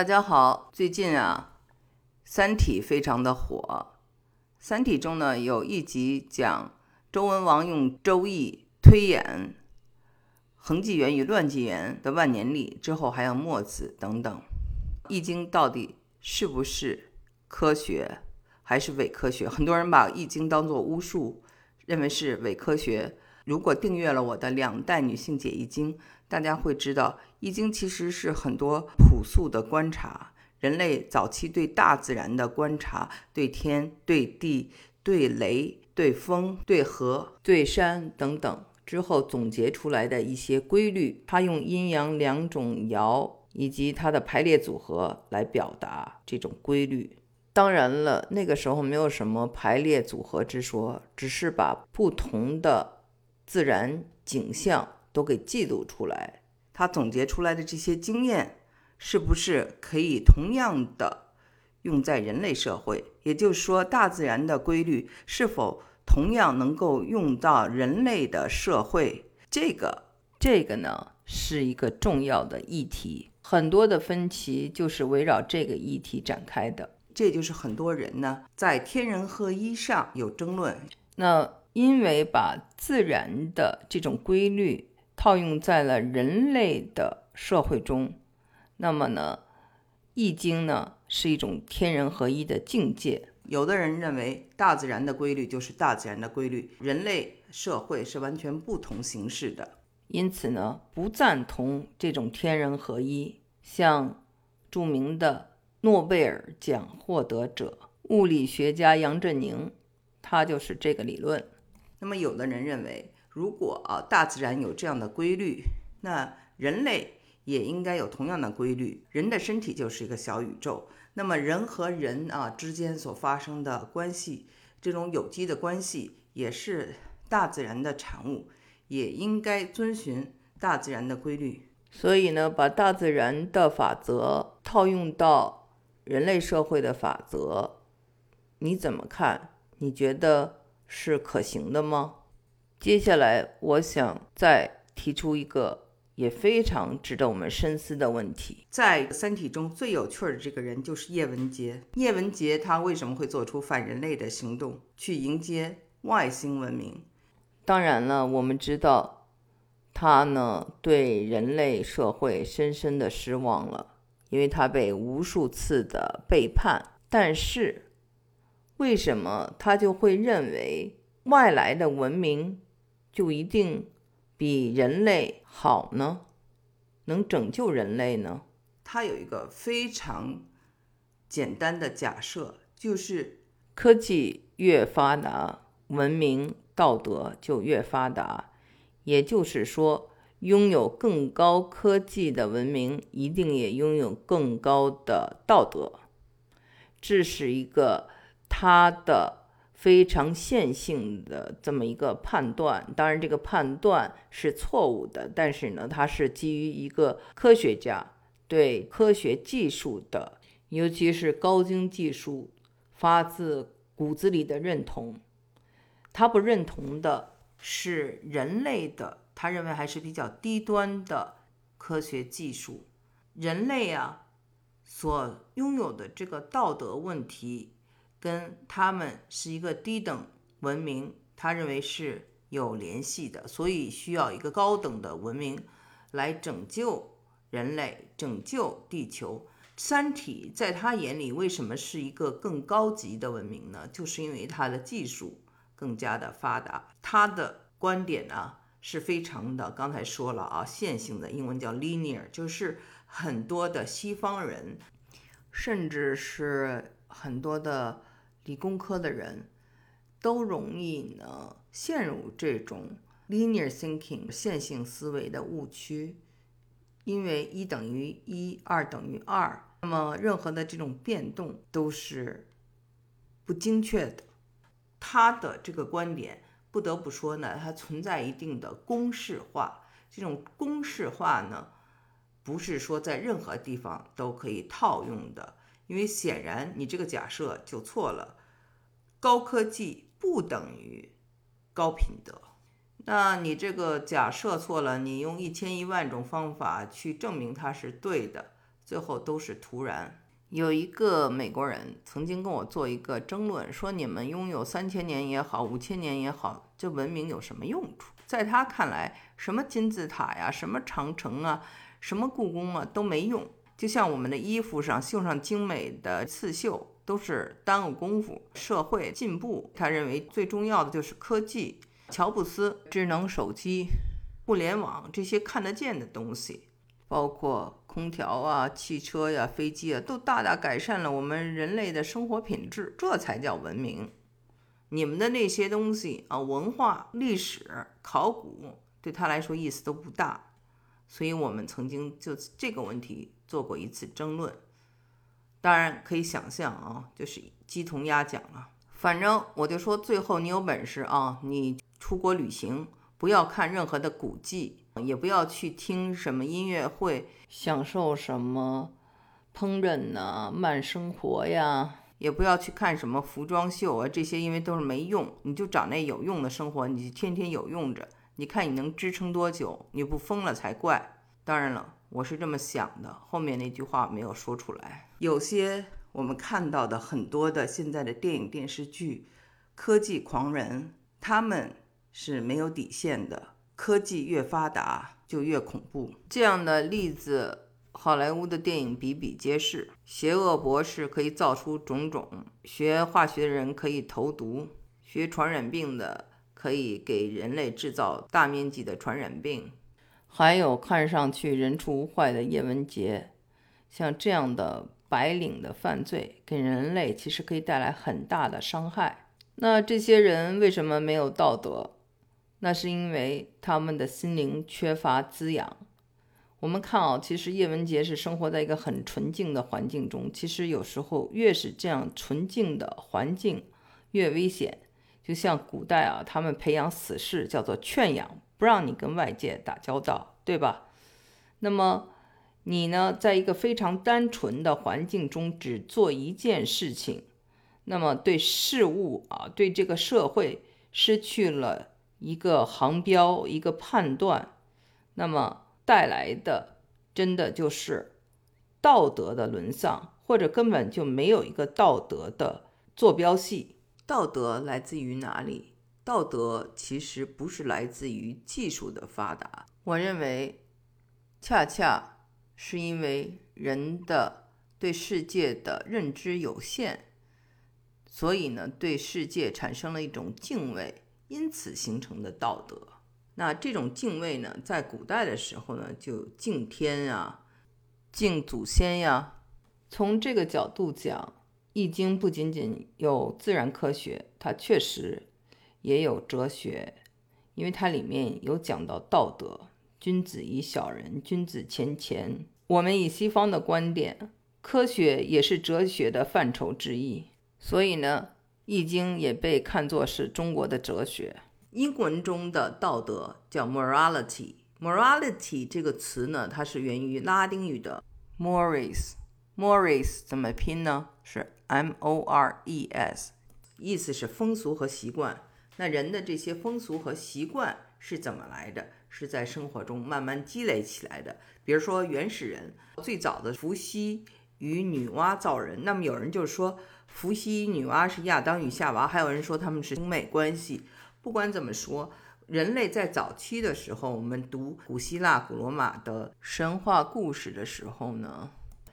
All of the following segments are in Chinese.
大家好，最近啊，《三体》非常的火，《三体》中呢有一集讲周文王用《周易》推演恒纪元与乱纪元的万年历，之后还有墨子等等，《易经》到底是不是科学还是伪科学？很多人把《易经》当做巫术，认为是伪科学。如果订阅了我的两代女性解易经，大家会知道，易经其实是很多朴素的观察，人类早期对大自然的观察，对天、对地、对雷、对风、对河、对山等等之后总结出来的一些规律。它用阴阳两种爻以及它的排列组合来表达这种规律。当然了，那个时候没有什么排列组合之说，只是把不同的。自然景象都给记录出来，他总结出来的这些经验，是不是可以同样的用在人类社会？也就是说，大自然的规律是否同样能够用到人类的社会？这个，这个呢，是一个重要的议题。很多的分歧就是围绕这个议题展开的。这就是很多人呢在天人合一上有争论。那。因为把自然的这种规律套用在了人类的社会中，那么呢，《易经》呢是一种天人合一的境界。有的人认为大自然的规律就是大自然的规律，人类社会是完全不同形式的，因此呢，不赞同这种天人合一。像著名的诺贝尔奖获得者物理学家杨振宁，他就是这个理论。那么，有的人认为，如果啊大自然有这样的规律，那人类也应该有同样的规律。人的身体就是一个小宇宙，那么人和人啊之间所发生的关系，这种有机的关系也是大自然的产物，也应该遵循大自然的规律。所以呢，把大自然的法则套用到人类社会的法则，你怎么看？你觉得？是可行的吗？接下来，我想再提出一个也非常值得我们深思的问题。在《三体》中最有趣的这个人就是叶文洁。叶文洁他为什么会做出反人类的行动，去迎接外星文明？当然了，我们知道他呢对人类社会深深的失望了，因为他被无数次的背叛。但是。为什么他就会认为外来的文明就一定比人类好呢？能拯救人类呢？他有一个非常简单的假设，就是科技越发达，文明道德就越发达。也就是说，拥有更高科技的文明，一定也拥有更高的道德。这是一个。他的非常线性的这么一个判断，当然这个判断是错误的，但是呢，它是基于一个科学家对科学技术的，尤其是高精技术发自骨子里的认同。他不认同的是人类的，他认为还是比较低端的科学技术。人类啊，所拥有的这个道德问题。跟他们是一个低等文明，他认为是有联系的，所以需要一个高等的文明来拯救人类、拯救地球。三体在他眼里为什么是一个更高级的文明呢？就是因为它的技术更加的发达。他的观点呢是非常的，刚才说了啊，线性的，英文叫 linear，就是很多的西方人，甚至是很多的。理工科的人都容易呢陷入这种 linear thinking 线性思维的误区，因为一等于一，二等于二，那么任何的这种变动都是不精确的。他的这个观点不得不说呢，它存在一定的公式化。这种公式化呢，不是说在任何地方都可以套用的。因为显然你这个假设就错了，高科技不等于高品德。那你这个假设错了，你用一千一万种方法去证明它是对的，最后都是徒然。有一个美国人曾经跟我做一个争论，说你们拥有三千年也好，五千年也好，这文明有什么用处？在他看来，什么金字塔呀，什么长城啊，什么故宫啊都没用。就像我们的衣服上绣上精美的刺绣，都是耽误功夫。社会进步，他认为最重要的就是科技。乔布斯智能手机、互联网这些看得见的东西。包括空调啊、汽车呀、飞机啊，都大大改善了我们人类的生活品质，这才叫文明。你们的那些东西啊，文化、历史、考古，对他来说意思都不大。所以，我们曾经就这个问题做过一次争论。当然，可以想象啊，就是鸡同鸭讲了。反正我就说，最后你有本事啊，你出国旅行，不要看任何的古迹。也不要去听什么音乐会，享受什么烹饪呐、慢生活呀。也不要去看什么服装秀啊，这些因为都是没用。你就找那有用的生活，你天天有用着，你看你能支撑多久？你不疯了才怪。当然了，我是这么想的，后面那句话没有说出来。有些我们看到的很多的现在的电影电视剧，科技狂人，他们是没有底线的。科技越发达，就越恐怖。这样的例子，好莱坞的电影比比皆是。邪恶博士可以造出种种，学化学的人可以投毒，学传染病的可以给人类制造大面积的传染病。还有看上去人畜无害的叶文洁，像这样的白领的犯罪，给人类其实可以带来很大的伤害。那这些人为什么没有道德？那是因为他们的心灵缺乏滋养。我们看啊，其实叶文洁是生活在一个很纯净的环境中。其实有时候越是这样纯净的环境，越危险。就像古代啊，他们培养死士叫做劝养，不让你跟外界打交道，对吧？那么你呢，在一个非常单纯的环境中只做一件事情，那么对事物啊，对这个社会失去了。一个航标，一个判断，那么带来的真的就是道德的沦丧，或者根本就没有一个道德的坐标系。道德来自于哪里？道德其实不是来自于技术的发达，我认为恰恰是因为人的对世界的认知有限，所以呢，对世界产生了一种敬畏。因此形成的道德，那这种敬畏呢，在古代的时候呢，就敬天啊，敬祖先呀。从这个角度讲，《易经》不仅仅有自然科学，它确实也有哲学，因为它里面有讲到道德。君子以小人，君子谦谦。我们以西方的观点，科学也是哲学的范畴之一，所以呢。易经也被看作是中国的哲学。英文中的道德叫 morality。morality 这个词呢，它是源于拉丁语的 mores。mores 怎么拼呢？是 m o r e s，意思是风俗和习惯。那人的这些风俗和习惯是怎么来的？是在生活中慢慢积累起来的。比如说原始人最早的伏羲与女娲造人，那么有人就说。伏羲女娲是亚当与夏娃，还有人说他们是兄妹关系。不管怎么说，人类在早期的时候，我们读古希腊、古罗马的神话故事的时候呢，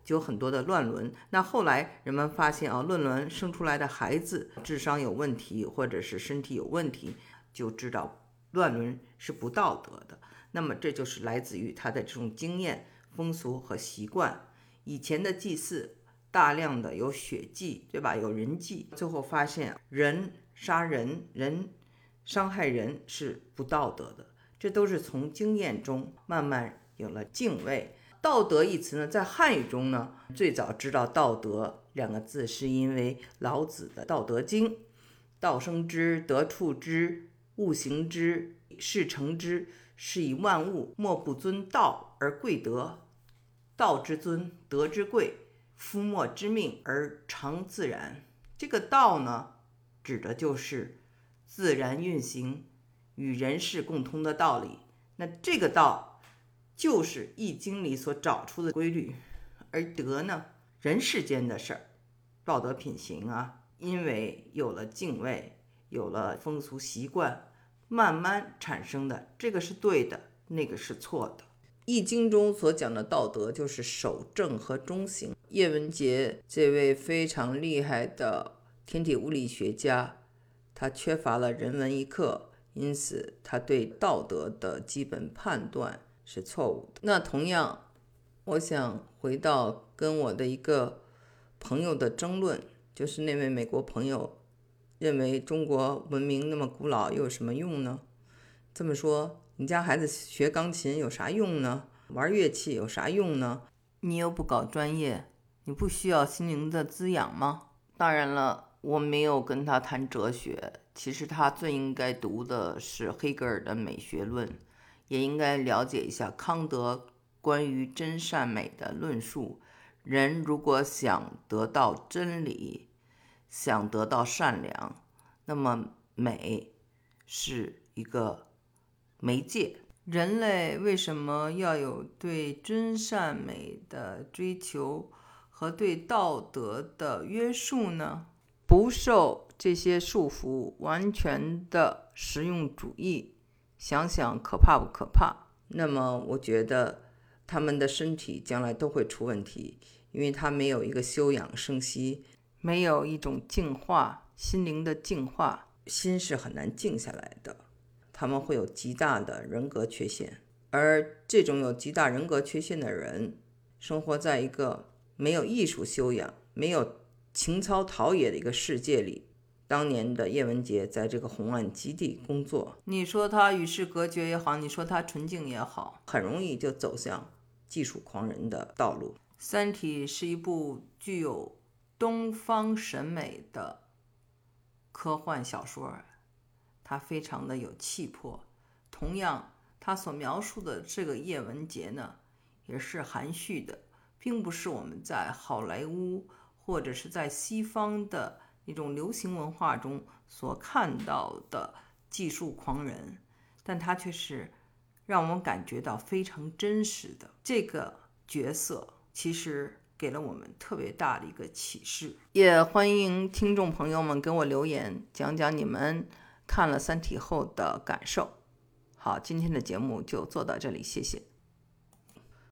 就有很多的乱伦。那后来人们发现啊，乱伦生出来的孩子智商有问题，或者是身体有问题，就知道乱伦是不道德的。那么这就是来自于他的这种经验、风俗和习惯。以前的祭祀。大量的有血祭，对吧？有人祭，最后发现人杀人，人伤害人是不道德的。这都是从经验中慢慢有了敬畏。道德一词呢，在汉语中呢，最早知道道德两个字，是因为老子的《道德经》：“道生之，德处之，物行之，事成之，是以万物莫不尊道而贵德。道之尊，德之贵。”夫莫之命而常自然，这个道呢，指的就是自然运行与人事共通的道理。那这个道就是《易经》里所找出的规律，而德呢，人世间的事儿，道德品行啊，因为有了敬畏，有了风俗习惯，慢慢产生的，这个是对的，那个是错的。《易经》中所讲的道德，就是守正和中行。叶文洁这位非常厉害的天体物理学家，他缺乏了人文一课，因此他对道德的基本判断是错误的。那同样，我想回到跟我的一个朋友的争论，就是那位美国朋友认为中国文明那么古老，又有什么用呢？这么说，你家孩子学钢琴有啥用呢？玩乐器有啥用呢？你又不搞专业。你不需要心灵的滋养吗？当然了，我没有跟他谈哲学。其实他最应该读的是黑格尔的美学论，也应该了解一下康德关于真善美的论述。人如果想得到真理，想得到善良，那么美是一个媒介。人类为什么要有对真善美的追求？和对道德的约束呢？不受这些束缚，完全的实用主义，想想可怕不可怕？那么我觉得他们的身体将来都会出问题，因为他没有一个休养生息，没有一种净化心灵的净化，心是很难静下来的。他们会有极大的人格缺陷，而这种有极大人格缺陷的人，生活在一个。没有艺术修养、没有情操陶冶的一个世界里，当年的叶文洁在这个红岸基地工作，你说他与世隔绝也好，你说他纯净也好，很容易就走向技术狂人的道路。《三体》是一部具有东方审美的科幻小说，它非常的有气魄。同样，他所描述的这个叶文洁呢，也是含蓄的。并不是我们在好莱坞或者是在西方的一种流行文化中所看到的技术狂人，但他却是让我们感觉到非常真实的这个角色，其实给了我们特别大的一个启示。也欢迎听众朋友们给我留言，讲讲你们看了《三体》后的感受。好，今天的节目就做到这里，谢谢。